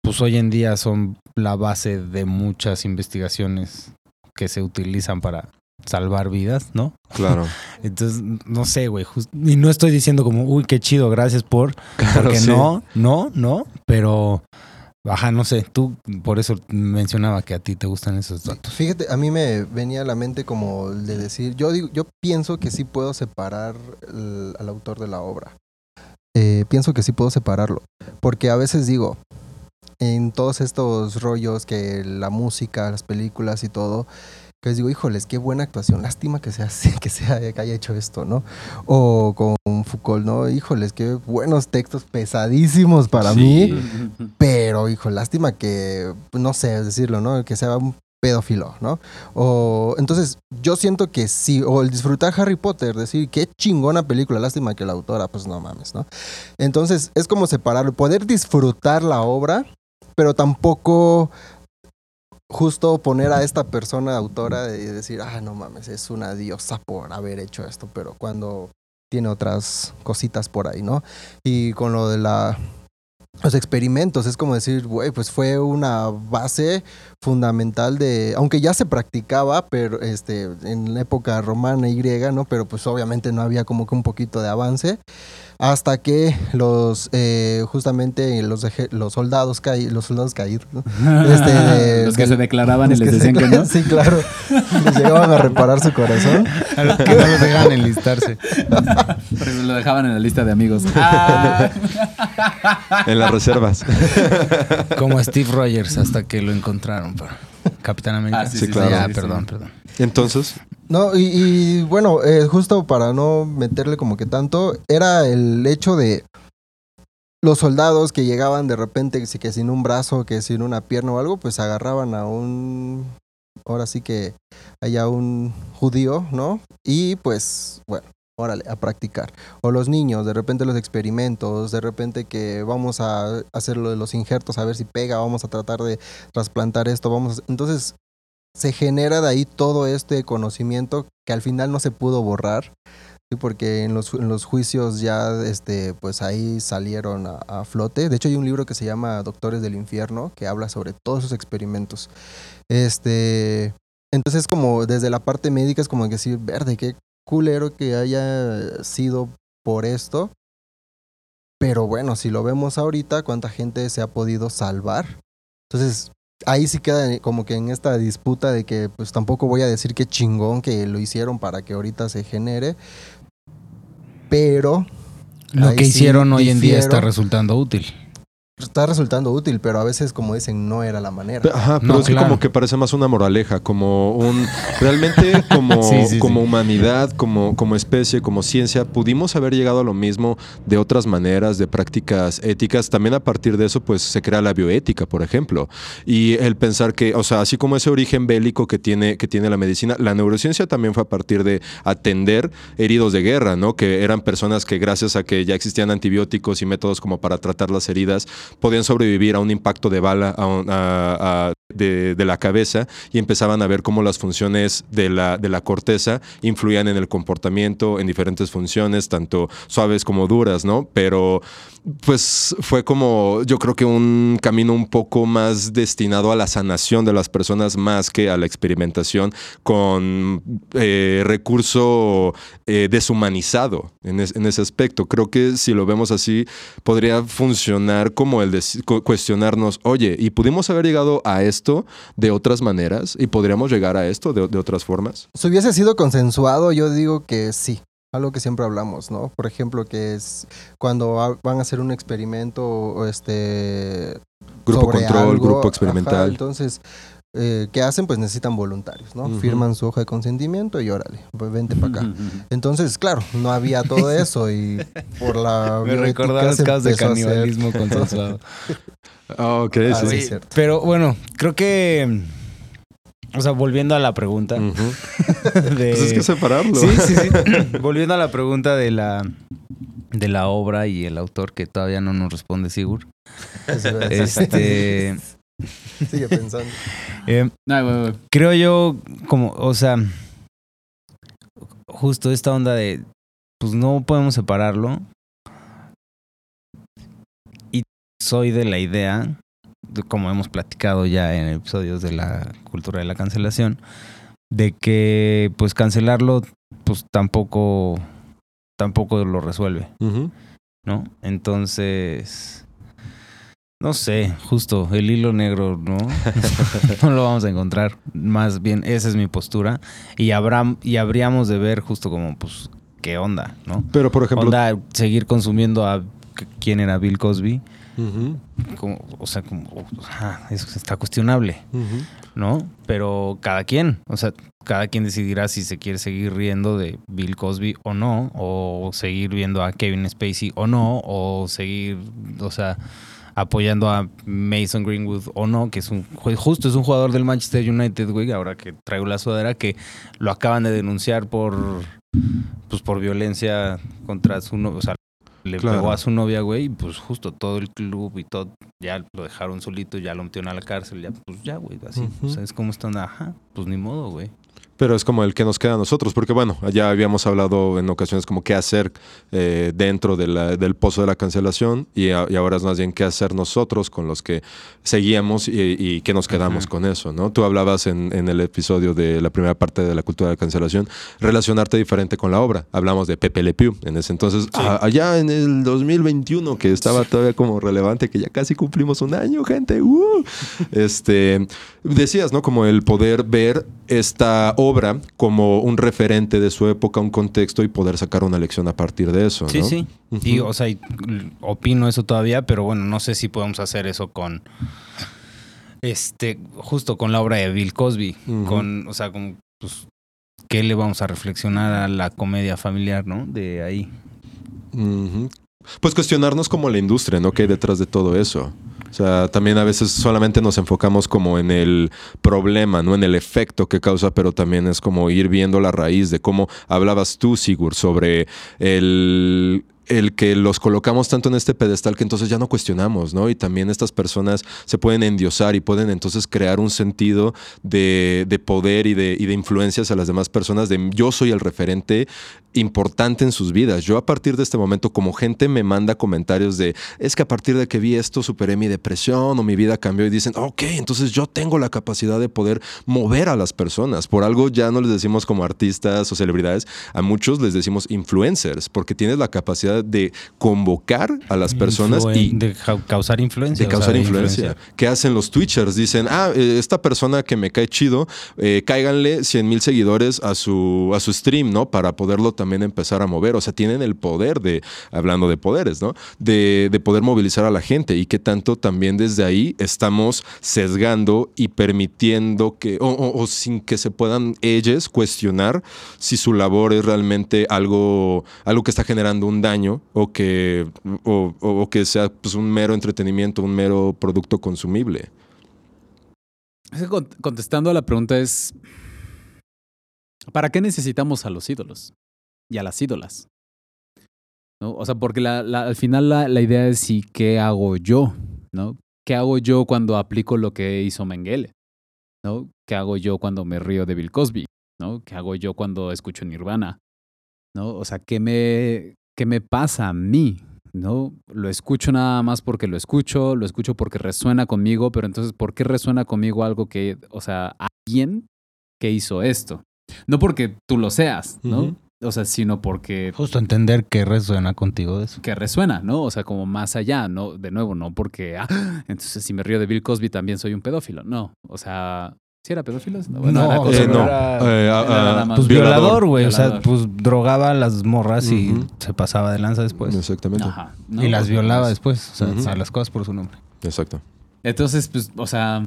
pues hoy en día son la base de muchas investigaciones que se utilizan para salvar vidas, ¿no? Claro. Entonces, no sé, güey. just- Y no estoy diciendo como, uy, qué chido, gracias por. Claro, Porque sí. no, no, no. Pero, ajá, no sé. Tú, por eso mencionaba que a ti te gustan esos datos. Fíjate, a mí me venía a la mente como el de decir, yo digo, yo pienso que sí puedo separar el- al autor de la obra. Eh, pienso que sí puedo separarlo, porque a veces digo, en todos estos rollos que la música, las películas y todo, que les digo, híjoles, qué buena actuación, lástima que sea así, que sea que haya hecho esto, ¿no? O con Foucault, ¿no? Híjoles, qué buenos textos pesadísimos para Sí. mí. Pero, hijo, lástima que, no sé decirlo, ¿no? Que sea un pedófilo, ¿no? O, entonces, yo siento que sí, o el disfrutar Harry Potter, decir, qué chingona película, lástima que la autora, pues no mames, ¿no? Entonces, es como separarlo, poder disfrutar la obra, pero tampoco justo poner a esta persona autora y decir, ah, no mames, es una diosa por haber hecho esto, pero cuando tiene otras cositas por ahí, ¿no? Y con lo de la los experimentos, es como decir, güey, pues fue una base fundamental de, aunque ya se practicaba, pero este, en la época romana y griega, ¿no? Pero pues obviamente no había como que un poquito de avance, hasta que los, eh, justamente los, los soldados caídos, los soldados caídos, ¿no? Este, de- los que del- se declaraban y les decían que no. Sí, claro. Les llegaban a reparar su corazón. A los que no los dejan enlistarse. Por eso lo dejaban en la lista de amigos. Ah. En las reservas. Como Steve Rogers hasta que lo encontraron. pero- Capitán América. Ah, sí, Sí, sí, claro. Ya, sí, sí. perdón, perdón. Entonces, No, y, y, bueno, eh, justo para no meterle como que tanto, era el hecho de los soldados que llegaban de repente, que sin un brazo, que sin una pierna o algo, pues agarraban a un, ahora sí que haya un judío, ¿no? Y pues, bueno, órale, a practicar. O los niños, de repente los experimentos, de repente que vamos a hacer de los injertos, a ver si pega, vamos a tratar de trasplantar esto, vamos a... Entonces, se genera de ahí todo este conocimiento que al final no se pudo borrar, porque en los, juicios ya, este, pues ahí salieron a, flote. De hecho, hay un libro que se llama Doctores del Infierno, que habla sobre todos esos experimentos. Este, entonces, como desde la parte médica, es como decir, verde, qué culero que haya sido por esto. Pero bueno, si lo vemos ahorita, ¿cuánta gente se ha podido salvar? Entonces, ahí sí queda como que en esta disputa de que pues tampoco voy a decir que chingón que lo hicieron para que ahorita se genere, pero Lo que sí hicieron hoy en día está resultando útil. Está resultando útil, pero a veces como dicen no era la manera. Ajá, pero No, es que como que parece más una moraleja, como un realmente como, Sí, sí, como sí. humanidad, como, como especie, como ciencia, pudimos haber llegado a lo mismo de otras maneras, de prácticas éticas. También a partir de eso, pues se crea la bioética, por ejemplo. Y el pensar que, o sea, así como ese origen bélico que tiene, que tiene la medicina, la neurociencia también fue a partir de atender heridos de guerra, ¿no? Que eran personas que gracias a que ya existían antibióticos y métodos como para tratar las heridas, podían sobrevivir a un impacto de bala a a- a- de, la cabeza y empezaban a ver cómo las funciones de la, de la corteza influían en el comportamiento, en diferentes funciones, tanto suaves como duras, ¿no? Pero pues fue como, yo creo que un camino un poco más destinado a la sanación de las personas más que a la experimentación con eh, recurso eh, deshumanizado en, es- en ese aspecto. Creo que si lo vemos así, podría funcionar como el de cu- cuestionarnos, oye, ¿y pudimos haber llegado a esto de otras maneras? ¿Y podríamos llegar a esto de, de otras formas? Si hubiese sido consensuado, yo digo que sí. Algo que siempre hablamos, ¿no? Por ejemplo, que es cuando van a hacer un experimento o este Grupo sobre control, algo, grupo ajá, experimental. entonces, eh, ¿qué hacen? Pues necesitan voluntarios, ¿no? Firman su hoja de consentimiento y órale, pues vente para acá. Entonces, claro, no había todo eso y por la Me recordaron los casos de canibalismo consensuado. Ah, ok, Ah, sí. sí, Oye, es cierto. pero bueno, creo que. O sea, volviendo a la pregunta. De- Pues es que separarlo. Sí, sí, sí. volviendo a la pregunta de la, de la obra y el autor, que todavía no nos responde Sigur. Este. Sigue pensando. eh, No, güey, güey. creo yo, como, o sea, justo esta onda de, pues no podemos separarlo. Y soy de la idea, de- como hemos platicado ya en episodios de la cultura de la cancelación, de que pues cancelarlo pues tampoco tampoco lo resuelve. ¿no? Entonces no sé, justo el hilo negro, ¿no? no lo vamos a encontrar. Más bien, esa es mi postura. Y habrá, y habríamos de ver justo como, pues, qué onda, ¿no? Pero, por ejemplo, onda, seguir consumiendo a quién era Bill Cosby. Como, o sea, como, eso está cuestionable. ¿no? Pero cada quien, o sea, cada quien decidirá si se quiere seguir riendo de Bill Cosby o no, o seguir viendo a Kevin Spacey o no, o seguir, o sea, apoyando a Mason Greenwood o no, que es un ju- justo es un jugador del Manchester United, güey, ahora que traigo la sudadera que lo acaban de denunciar por pues por violencia contra su o sea, le Claro. pegó a su novia, güey, y pues justo todo el club y todo ya lo dejaron solito, ya lo metieron a la cárcel, ya pues ya, güey, así, Ujú. o sea, es como están, ajá, pues ni modo, güey. Pero es como el que nos queda a nosotros, porque bueno, ya habíamos hablado en ocasiones como qué hacer eh, dentro de la- del pozo de la cancelación y, a- y ahora es más bien qué hacer nosotros con los que seguíamos y, y qué nos quedamos con eso, ¿no? Tú hablabas en, en el episodio de la primera parte de la cultura de la cancelación, relacionarte diferente con la obra. Hablamos de Pepe Le Pew en ese entonces, a- allá en el 2021, que estaba todavía como relevante, que ya casi cumplimos un año, gente. ¡uh! Este, decías, ¿no? Como el poder ver esta obra como un referente de su época, un contexto y poder sacar una lección a partir de eso, ¿no? Sí, sí. Ujú. Y, o sea, y, l- opino eso todavía, pero bueno, no sé si podemos hacer eso con. Este, justo con la obra de Bill Cosby. Con, o sea, con, pues, ¿qué le vamos a reflexionar a la comedia familiar, no? De ahí. Pues cuestionarnos como la industria, ¿no? ¿Qué hay detrás de todo eso? O sea, también a veces solamente nos enfocamos como en el problema, no en el efecto que causa, pero también es como ir viendo la raíz de cómo hablabas tú, Sigur, sobre el, el que los colocamos tanto en este pedestal que entonces ya no cuestionamos, ¿no? Y también estas personas se pueden endiosar y pueden entonces crear un sentido de, de poder y de, y de influencias a las demás personas, de yo soy el referente importante en sus vidas. Yo a partir de este momento, como gente me manda comentarios de, es que a partir de que vi esto, superé mi depresión o mi vida cambió y dicen, ok, entonces yo tengo la capacidad de poder mover a las personas. Por algo ya no les decimos como artistas o celebridades, a muchos les decimos influencers, porque tienes la capacidad de convocar a las personas Influen- y de ca- causar influencia. de o sea, causar de influencia. ¿Qué hacen los Twitchers? Dicen, ah, eh, esta persona que me cae chido, eh, cáiganle 100 mil seguidores a su, a su stream, ¿no? Para poderlo también empezar a mover. O sea, tienen el poder de, hablando de poderes, ¿no? De, de poder movilizar a la gente y que tanto también desde ahí estamos sesgando y permitiendo que, o, sin que se puedan ellos cuestionar si su labor es realmente algo, algo que está generando un daño o que, o, que sea pues, un mero entretenimiento, un mero producto consumible. Contestando a la pregunta es, ¿para qué necesitamos a los ídolos y a las ídolas? ¿No? O sea, porque al final la, idea es sí, ¿qué hago yo? ¿No? ¿Qué hago yo cuando aplico lo que hizo Mengele? ¿No? ¿Qué hago yo cuando me río de Bill Cosby? ¿No? ¿Qué hago yo cuando escucho Nirvana? ¿No? O sea, ¿qué me, qué me pasa a mí? ¿No? Lo escucho nada más porque lo escucho, lo escucho porque resuena conmigo, pero entonces, ¿por qué resuena conmigo algo que, o sea, alguien que hizo esto? No porque tú lo seas, ¿no? O sea, sino porque Justo entender que resuena contigo de eso. que resuena, ¿no? O sea, como más allá, ¿no? De nuevo, no porque, ah, entonces si me río de Bill Cosby también soy un pedófilo. No, o sea, ¿sí era pedófilo? No, era o cosa- Eh, no. era- Eh, era ah, más Pues violador. güey. O sea, pues drogaba a las morras y se pasaba de lanza después. Exactamente. Ajá, ¿no? Y las sea, violaba pues, después. O sea, las cosas por su nombre. Exacto. Entonces, pues, o sea,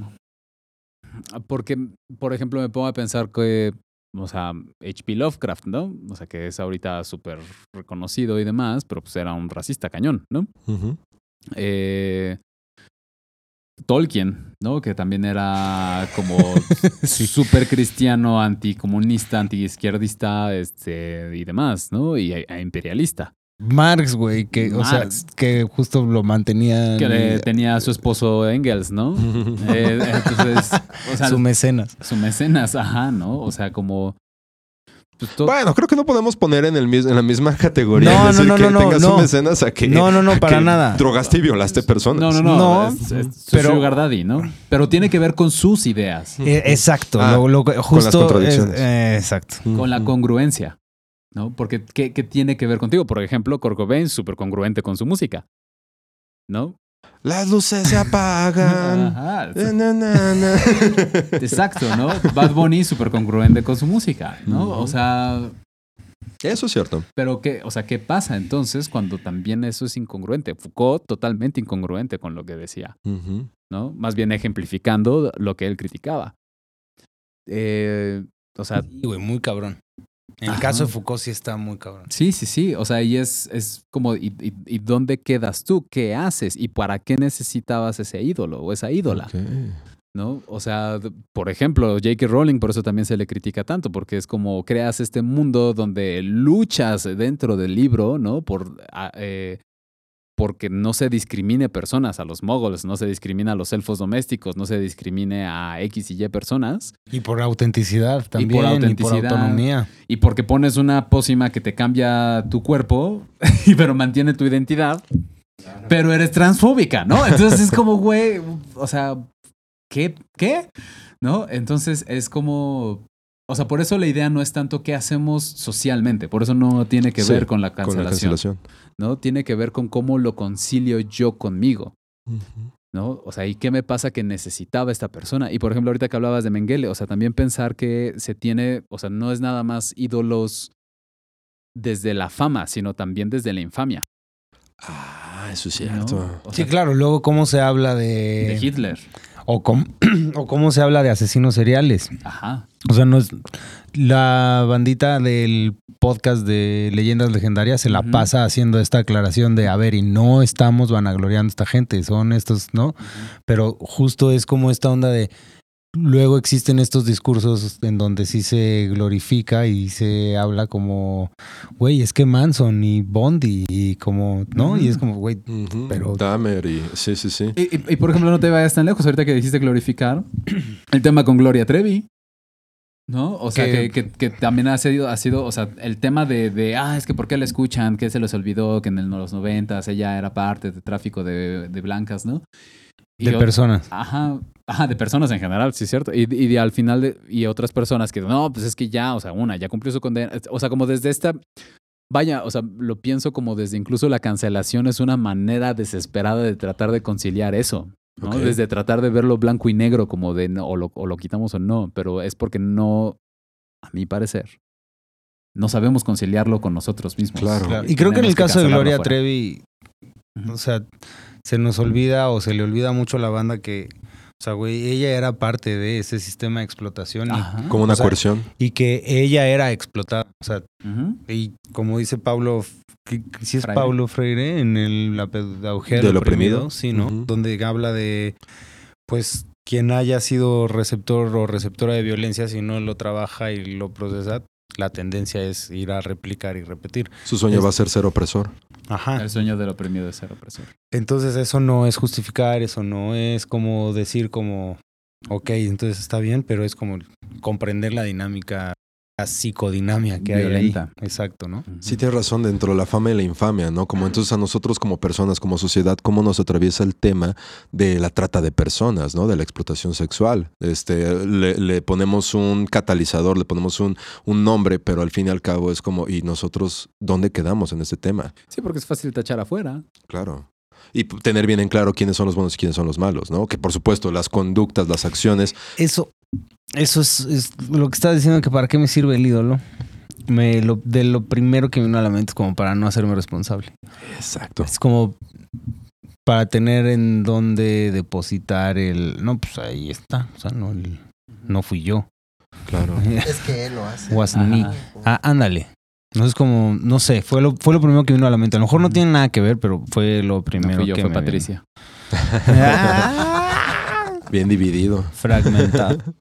porque, por ejemplo, me pongo a pensar que, o sea, H.P. Lovecraft, ¿no? O sea, que es ahorita súper reconocido y demás, pero pues era un racista cañón, ¿no? Eh, Tolkien, ¿no? Que también era como súper cristiano, anticomunista, antiizquierdista, este, y demás, ¿no? Y e- e imperialista. Marx, güey, que, o sea, que justo lo mantenía. Que le tenía a su esposo Engels, ¿no? Eh, entonces, o sea, su mecenas. su mecenas, ajá, ¿no? O sea, como... pues, Bueno, creo que no podemos poner en, el en la misma categoría. No, es decir, no, no, que no, tengas no. un mecenas a que. No, no, no, para que nada. Drogaste y violaste personas. no, no, no, No, es, es su pero- sugar daddy, ¿no? Pero tiene que ver con sus ideas, Eh, exacto. Ah, lo, lo que- justo. contradicciones. es- eh, exacto. con la congruencia, ¿no? Porque ¿qué, qué tiene que ver contigo? Por ejemplo, Kurt Cobain, súper congruente con su música, ¿no? Las luces se apagan. Ajá, Na, na, na, na. exacto, ¿no? Bad Bunny, súper congruente con su música, ¿no? O sea, Eso es cierto. Pero qué, o sea, ¿qué pasa entonces cuando también eso es incongruente? Foucault totalmente incongruente con lo que decía. ¿no? Más bien ejemplificando lo que él criticaba. Eh, o sea, Sí, güey, muy cabrón. En el Ajá. caso de Foucault sí está muy cabrón. sí, sí, sí. O sea, y es, es como, ¿y, y, y dónde quedas tú? ¿Qué haces? ¿Y para qué necesitabas ese ídolo o esa ídola? ¿no? O sea, por ejemplo, J.K. Rowling, por eso también se le critica tanto, porque es como creas este mundo donde luchas dentro del libro, ¿no? Por, a- eh, porque no se discrimine personas, a los moguls, no se discrimina a los elfos domésticos, no se discrimine a X y Y personas, Y por autenticidad también. Y por, autenticidad. autonomía. y porque pones una pócima que te cambia tu cuerpo, pero mantiene tu identidad, pero eres transfóbica, ¿no? Entonces es como, güey, o sea, ¿qué? ¿Qué? ¿No? Entonces es como... O sea, por eso la idea no es tanto qué hacemos socialmente, por eso no tiene que Sí, ver con la Con la cancelación, cancelación. ¿no? Tiene que ver con cómo lo concilio yo conmigo. ¿no? O sea, ¿y qué me pasa que necesitaba esta persona? Y por ejemplo, ahorita que hablabas de Mengele, o sea, también pensar que se tiene, o sea, no es nada más ídolos desde la fama, sino también desde la infamia. Ah, eso es ¿no? cierto. Sí, claro. Luego, ¿cómo se habla de de. Hitler. O, cómo, o cómo se habla de asesinos seriales. Ajá. O sea, no es. La bandita del podcast de Leyendas Legendarias se la pasa haciendo esta aclaración de, a ver, y no estamos vanagloriando a esta gente, son estos, ¿no? Pero justo es como esta onda de. Luego existen estos discursos en donde sí se glorifica y se habla como, güey, es que Manson y Bondi y como, ¿no? Y es como, güey. Pero- Dahmer y. Sí, sí, sí. Y, y- y, por ejemplo, no te vayas tan lejos, ahorita que dijiste glorificar, el tema con Gloria Trevi. ¿No? O sea, que, Que- que- que también ha sido, ha sido, o sea, el tema de, de, ah, es que ¿por qué la escuchan? Que se les olvidó que en el- los noventas ella era parte de tráfico de, de blancas, ¿no? Y de personas. Ajá, ajá, de personas en general, sí es cierto. Y, y de- al final, de- y otras personas que, no, pues es que ya, o sea, una, ya cumplió su condena. O sea, como desde esta, vaya, o sea, lo pienso como desde incluso la cancelación es una manera desesperada de tratar de conciliar eso. ¿no? Desde tratar de verlo blanco y negro como de no, o, lo, o lo quitamos o no, pero es porque no, a mi parecer, no sabemos conciliarlo con nosotros mismos. Claro. Claro. Y creo que en el caso de Gloria. Trevi, o sea, se nos olvida o se le olvida mucho a la banda que, o sea, güey, ella era parte de ese sistema de explotación y, Ajá. Como una O sea, coerción. y que ella era explotada. O sea, y como dice Pablo, que- que si es Freire. Pablo Freire en el, la pedagogía Del del oprimido. oprimido, sí, ¿no? Donde habla de, pues, quien haya sido receptor o receptora de violencia, si no lo trabaja y lo procesa, la tendencia es ir a replicar y repetir. Su sueño Es- va a ser ser opresor. Ajá. El sueño del oprimido de ser opresor. Entonces eso no es justificar, eso no es como decir como, ok, entonces está bien, pero es como comprender la dinámica, la psicodinamia que hay ahí. Exacto, ¿no? Sí, tienes razón, dentro de la fama y la infamia, ¿no? Como entonces a nosotros como personas, como sociedad, cómo nos atraviesa el tema de la trata de personas, ¿no? De la explotación sexual. Este, le, le ponemos un catalizador, le ponemos un, un nombre, pero al fin y al cabo es como, ¿y nosotros dónde quedamos en este tema? Sí, porque es fácil tachar afuera. Claro. Y tener bien en claro quiénes son los buenos y quiénes son los malos, ¿no? Que por supuesto las conductas, las acciones, Eso, eso es, es lo que estás diciendo que para qué me sirve el ídolo. Me lo, de lo primero que me vino a la mente es como para no hacerme responsable. exacto. Es como para tener en dónde depositar el. No, pues ahí está. O sea, no, el- no fui yo. Claro. Es que él lo hace. Was me. Ah, ándale. No es como, no sé, fue lo, fue lo primero que vino a la mente. A lo mejor no tiene nada que ver, pero fue lo No primero fui yo, que fue me Patricia. vino. Ah, Bien dividido, Fragmentado.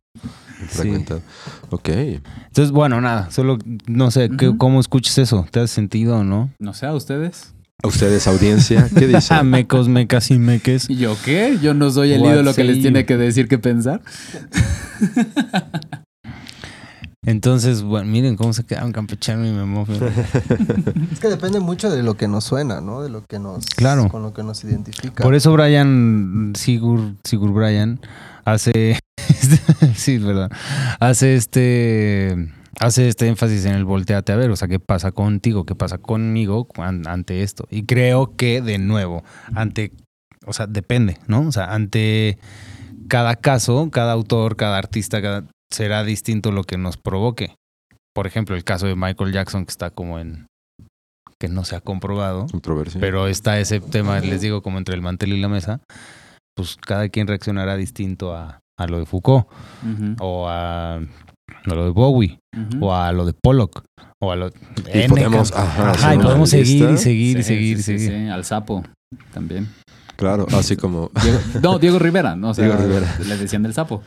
fragmentado. Ok. Entonces, bueno, nada, solo no sé, ¿qué- Ujú. ¿cómo escuchas eso? ¿Te has sentido o no? No sé, ¿a ustedes? A ustedes, audiencia, ¿qué Ah, dicen? mecos, mecas y meques. ¿Y yo qué? Yo no soy el What ídolo que les you? tiene que decir qué pensar. Entonces, bueno, miren cómo se quedaron campechano y memofio. Es que depende mucho de lo que nos suena, ¿no? De lo que nos... Claro. Con lo que nos identifica. Por eso Brian, Sigur, Sigur Brian, hace, sí, verdad, hace este, hace este énfasis en el volteate a ver, o sea, qué pasa contigo, qué pasa conmigo an- ante esto. Y creo que, de nuevo, ante, o sea, depende, ¿no? O sea, ante cada caso, cada autor, cada artista, cada- será distinto lo que nos provoque. Por ejemplo, el caso de Michael Jackson, que está como en, que no se ha comprobado. Controversia. Pero está ese tema, les digo, como entre el mantel y la mesa, pues cada quien reaccionará distinto a, a lo de Foucault, Ujú, o a, a lo de Bowie, ujú. o a lo de Pollock, o a lo Y N, podemos- ajá, Ajá, y podemos seguir y seguir y Sí, seguir y sí, sí, seguir. sí, al sapo también. Claro, así como... Diego- no, Diego Rivera, ¿no? O sea, Diego Rivera. le decían del sapo.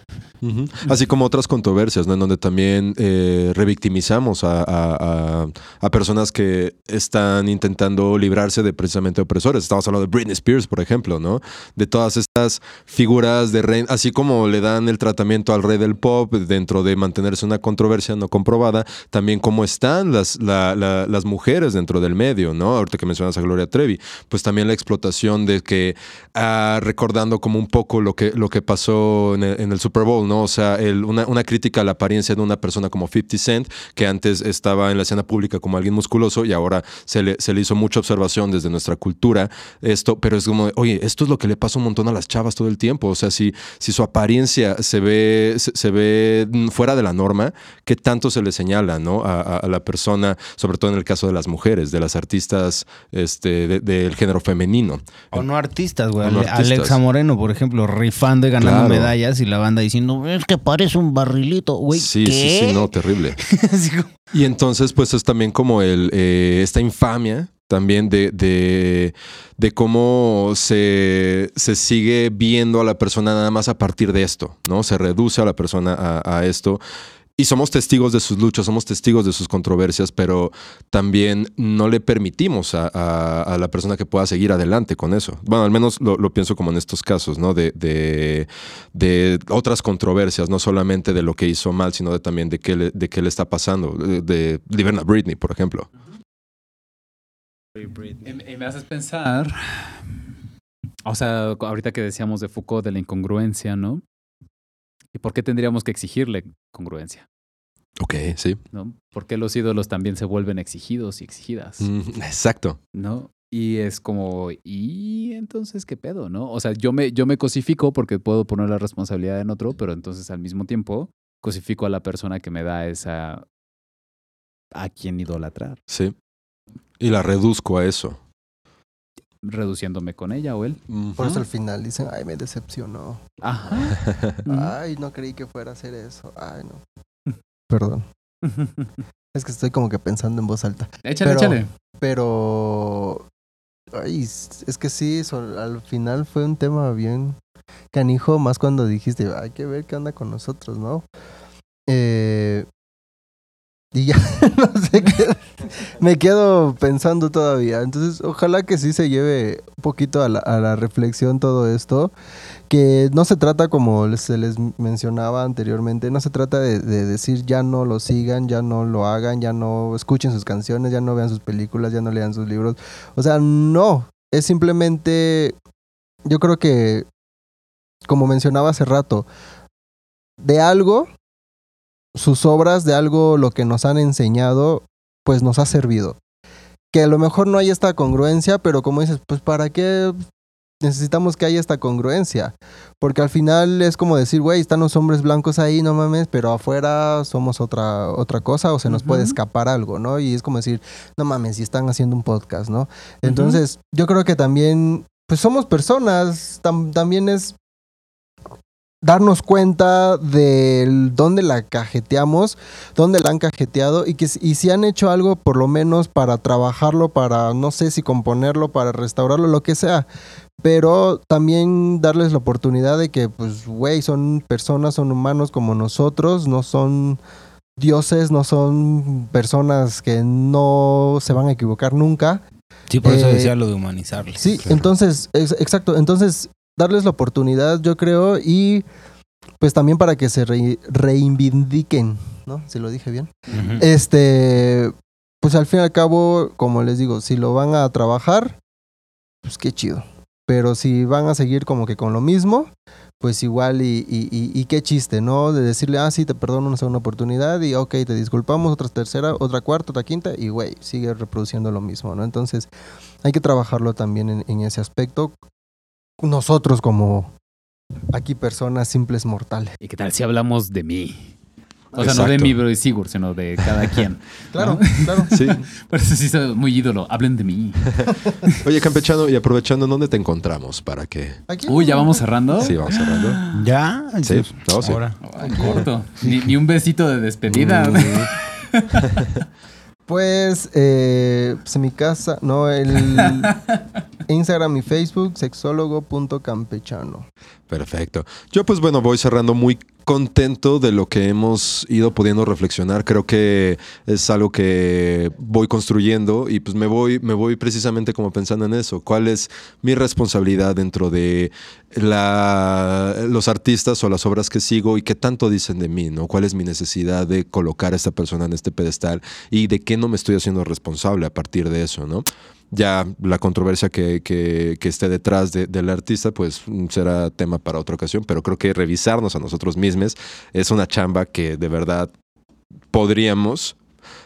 Así como otras controversias, ¿no? En donde también eh, revictimizamos a, a- a- a personas que están intentando librarse de precisamente opresores. Estamos hablando de Britney Spears, por ejemplo, ¿no? De todas estas figuras de rey, así como le dan el tratamiento al rey del pop dentro de mantenerse una controversia no comprobada, también cómo están las, la- la- las mujeres dentro del medio, ¿no? Ahorita que mencionas a Gloria Trevi, pues también la explotación de que ah, recordando como un poco lo que, lo que pasó en el, Super Bowl, ¿no? O sea, una, crítica a la apariencia de una persona como 50 Cent, que antes estaba en la escena pública como alguien musculoso y ahora se le, se le hizo mucha observación desde nuestra cultura, esto, pero es como, oye, esto es lo que le pasa un montón a las chavas todo el tiempo, o sea, si, si su apariencia se ve, se, ve fuera de la norma, ¿qué tanto se le señala, ¿no? A, la persona, sobre todo en el caso de las mujeres, de las artistas este, de- del género femenino. O no artistas, güey. Artistas. Alexa Moreno, por ejemplo, rifando y ganando Claro. medallas y la banda diciendo, es que parece un barrilito, güey. Sí, ¿qué? sí, sí, no, terrible. Y entonces, pues es también como el, eh, esta infamia también de, de, de cómo se, se sigue viendo a la persona nada más a partir de esto, ¿no? Se reduce a la persona a, a esto. Y somos testigos de sus luchas, somos testigos de sus controversias, pero también no le permitimos a, la persona que pueda seguir adelante con eso. Bueno, al menos lo, pienso como en estos casos, ¿no? De, de, otras controversias, no solamente de lo que hizo mal, sino de también de qué le, de qué le está pasando. De, de liberan a Britney, por ejemplo. Y me haces pensar, o sea, ahorita que decíamos de Foucault de la incongruencia, ¿no? ¿Y por qué tendríamos que exigirle congruencia? Ok, sí. ¿No? ¿Por qué los ídolos también se vuelven exigidos y exigidas? Mm, exacto. ¿No? Y es como, ¿y entonces qué pedo, no? O sea, yo me, yo me cosifico porque puedo poner la responsabilidad en otro, pero entonces al mismo tiempo cosifico a la persona que me da esa... a quien idolatrar, Sí. Y la reduzco a eso. Reduciéndome con ella o él. Por eso al final dicen, ay, me decepcionó. Ajá. Ay, no creí que fuera a hacer eso. Ay, no. Perdón. Es que estoy como que pensando en voz alta. échale, Pero- échale. Pero. Ay, es que sí, al final fue un tema bien canijo, más cuando dijiste, hay que ver qué onda con nosotros, ¿no? Eh, y ya, no sé qué. Me quedo pensando todavía. Entonces, ojalá que sí se lleve un poquito a la, reflexión todo esto. Que no se trata, como se les mencionaba anteriormente, no se trata de, de decir ya no lo sigan, ya no lo hagan, ya no escuchen sus canciones, ya no vean sus películas, ya no lean sus libros. O sea, no. Es simplemente. Yo creo que, como mencionaba hace rato, de algo, sus obras, de algo lo que nos han enseñado, pues nos ha servido. Que a lo mejor no hay esta congruencia, pero como dices, pues ¿para qué necesitamos que haya esta congruencia? Porque al final es como decir, güey, están los hombres blancos ahí, no mames, pero afuera somos otra, otra cosa o se nos puede escapar algo, ¿no? Y es como decir, no mames, si están haciendo un podcast, ¿no? Entonces, yo creo que también, pues somos personas, tam- también es darnos cuenta de dónde la cajeteamos, dónde la han cajeteado y que si- y si han hecho algo por lo menos para trabajarlo, para no sé si componerlo, para restaurarlo, lo que sea. Pero también darles la oportunidad de que, pues, güey, son personas, son humanos como nosotros, no son dioses, no son personas que no se van a equivocar nunca. Sí, por eso Eh, decía lo de humanizarles. Sí, Claro. entonces, ex- exacto, entonces darles la oportunidad, yo creo, y pues también para que se re- reivindiquen ¿no? Si lo dije bien. Este, pues al fin y al cabo, como les digo, si lo van a trabajar, pues qué chido. Pero si van a seguir como que con lo mismo, pues igual y, y, y- y qué chiste, ¿no? De decirle, ah, sí, te perdono una segunda oportunidad y ok, te disculpamos, otra tercera, otra cuarta, otra quinta y güey, sigue reproduciendo lo mismo, ¿no? Entonces hay que trabajarlo también en, en ese aspecto. Nosotros como aquí personas simples mortales. ¿Y qué tal si hablamos de mí? O sea, no de mí, bro y Sigur, sino de cada quien. Claro, ¿no? claro. Sí. Por eso sí soy muy ídolo. Hablen de mí. Oye, campechano, y aprovechando, ¿dónde te encontramos para que... Aquí, Uy, ya vamos cerrando. Sí, vamos cerrando. ¿Ya? Sí, no, sí. Ahora. Ay, corto. Ni, ni un besito de despedida. Pues, eh, pues en mi casa, no, el Instagram y Facebook, sexólogo.campechano. Perfecto. Yo pues bueno, voy cerrando muy contento de lo que hemos ido pudiendo reflexionar. Creo que es algo que voy construyendo y pues me voy, me voy precisamente como pensando en eso. ¿Cuál es mi responsabilidad dentro de la, los artistas o las obras que sigo y qué tanto dicen de mí? ¿no? ¿Cuál es mi necesidad de colocar a esta persona en este pedestal y de qué no me estoy haciendo responsable a partir de eso? ¿no? Ya la controversia que, que- esté detrás de- del artista, pues mm, será tema para otra ocasión, pero creo que revisarnos a nosotros mismos es una chamba que de verdad podríamos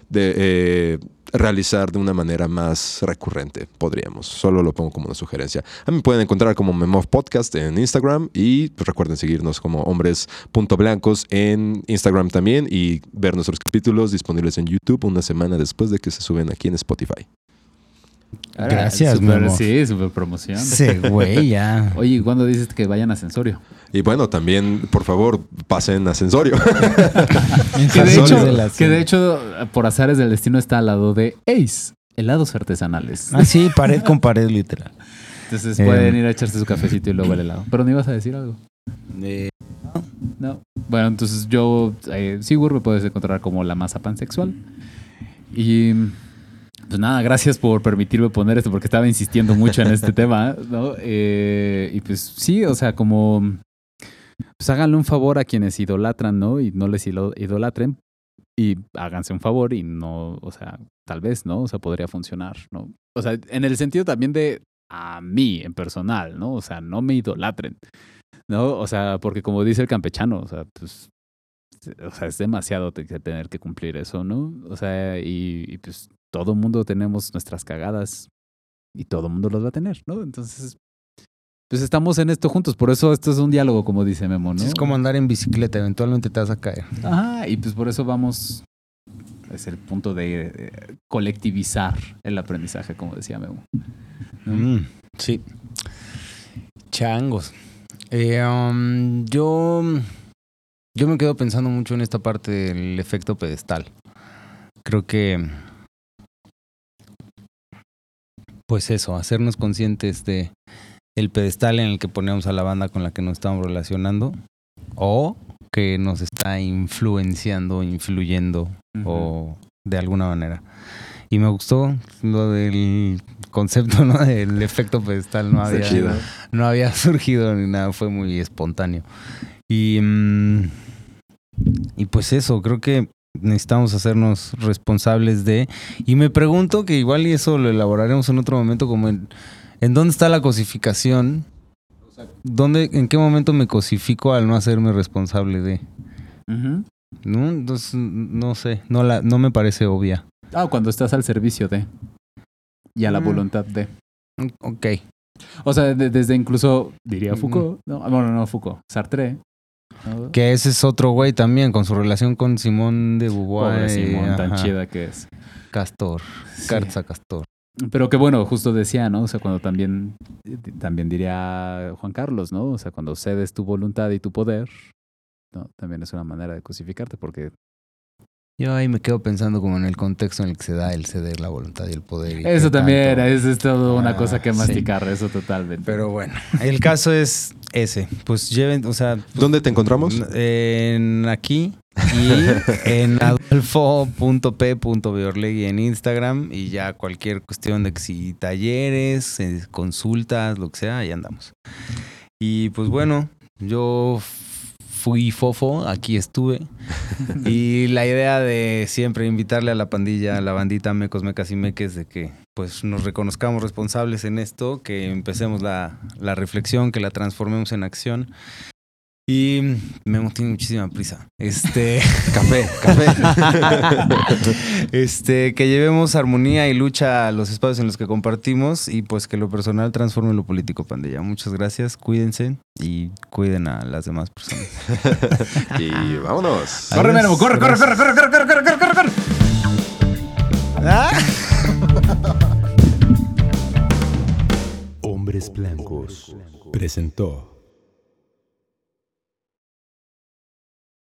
de, eh, realizar de una manera más recurrente, podríamos. Solo lo pongo como una sugerencia. A mí pueden encontrar como Memov Podcast en Instagram y recuerden seguirnos como hombres.blancos en Instagram también y ver nuestros capítulos disponibles en YouTube una semana después de que se suben aquí en Spotify. Gracias, Super- Memo. Sí, super promoción. Sí, güey, ya. Oye, ¿y cuándo dices que vayan a Sensorio? Y bueno, también, por favor, pasen ascensorio. Que de, Sensorio. hecho, de la- que de hecho, por azares del destino, está al lado de Ace, helados artesanales. Ah, sí, pared con pared, literal. Entonces Eh. pueden ir a echarse su cafecito y luego el helado. Pero no ibas a decir algo. Eh, No. Bueno, entonces yo, eh, Sigur, me puedes encontrar como la masa pansexual. Y pues nada, gracias por permitirme poner esto porque estaba insistiendo mucho en este tema, ¿no? Eh, y pues sí, o sea, como pues háganle un favor a quienes idolatran, ¿no? Y no les idolatren y háganse un favor y no, o sea, tal vez, ¿no? O sea, podría funcionar, ¿no? O sea, en el sentido también de a mí en personal, ¿no? O sea, no me idolatren. ¿no? O sea, porque como dice el campechano, o sea, pues, o sea, es demasiado tener que cumplir eso, ¿no? O sea, y, y, pues todo mundo tenemos nuestras cagadas y todo mundo las va a tener, ¿no? Entonces, pues estamos en esto juntos, por eso esto es un diálogo, como dice Memo, ¿no? Es como andar en bicicleta, eventualmente te vas a caer. Ajá, y pues por eso vamos, es el punto de eh, colectivizar el aprendizaje, como decía Memo. Mm, sí. Changos. Eh, um, yo, yo me quedo pensando mucho en esta parte del efecto pedestal. Creo que, pues eso, hacernos conscientes de el pedestal en el que ponemos a la banda con la que nos estamos relacionando o que nos está influenciando, influyendo o de alguna manera. Y me gustó lo del concepto, ¿no? Del efecto pedestal. No había, chido. no había surgido ni nada, fue muy espontáneo. Y, mm, y pues eso, creo que necesitamos hacernos responsables de... Y me pregunto que igual y eso lo elaboraremos en otro momento, como en, ¿en dónde está la cosificación? ¿Dónde, ¿En qué momento me cosifico al no hacerme responsable de? No, Entonces, no sé, no, la, no me parece obvia. Ah, cuando estás al servicio de y a la Mm. voluntad de. Ok. O sea, de- desde incluso, diría Mm. Foucault, no, bueno, no Foucault, Sartre. Que ese es otro güey también, con su relación con Simón de Beauvoir. Pobre Simón, tan chida que es. Castor. Sí. Carza Castor. Pero que bueno, justo decía, ¿no? O sea, cuando también, también diría Juan Carlos, ¿no? O sea, cuando cedes tu voluntad y tu poder, ¿no? También es una manera de cosificarte porque Yo ahí me quedo pensando como en el contexto en el que se da el ceder la voluntad y el poder. y eso también, tanto- eso es todo una Ah, cosa que sí. masticar, eso totalmente. Pero bueno, el caso es ese. Pues lleven, o sea, ¿Dónde te encontramos? en aquí y en adolfo.p.beorlegui en Instagram y ya cualquier cuestión de que si talleres, eh, consultas, lo que sea, ahí andamos. Y pues bueno, yo fui fofo, aquí estuve. y la idea de siempre invitarle a la pandilla, a la bandita Mecos, Mecas y Meques, de que pues nos reconozcamos responsables en esto, que empecemos la, la reflexión, que la transformemos en acción. Y Memo tiene muchísima prisa. Este. Café, café. este, que llevemos armonía y lucha a los espacios en los que compartimos y pues que lo personal transforme lo político, pandilla. Muchas gracias, cuídense y cuiden a las demás personas. y vámonos. Corre, Memo, corre, corre, corre, corre, corre, corre, corre, corre, corre, corre. Hombres Blancos presentó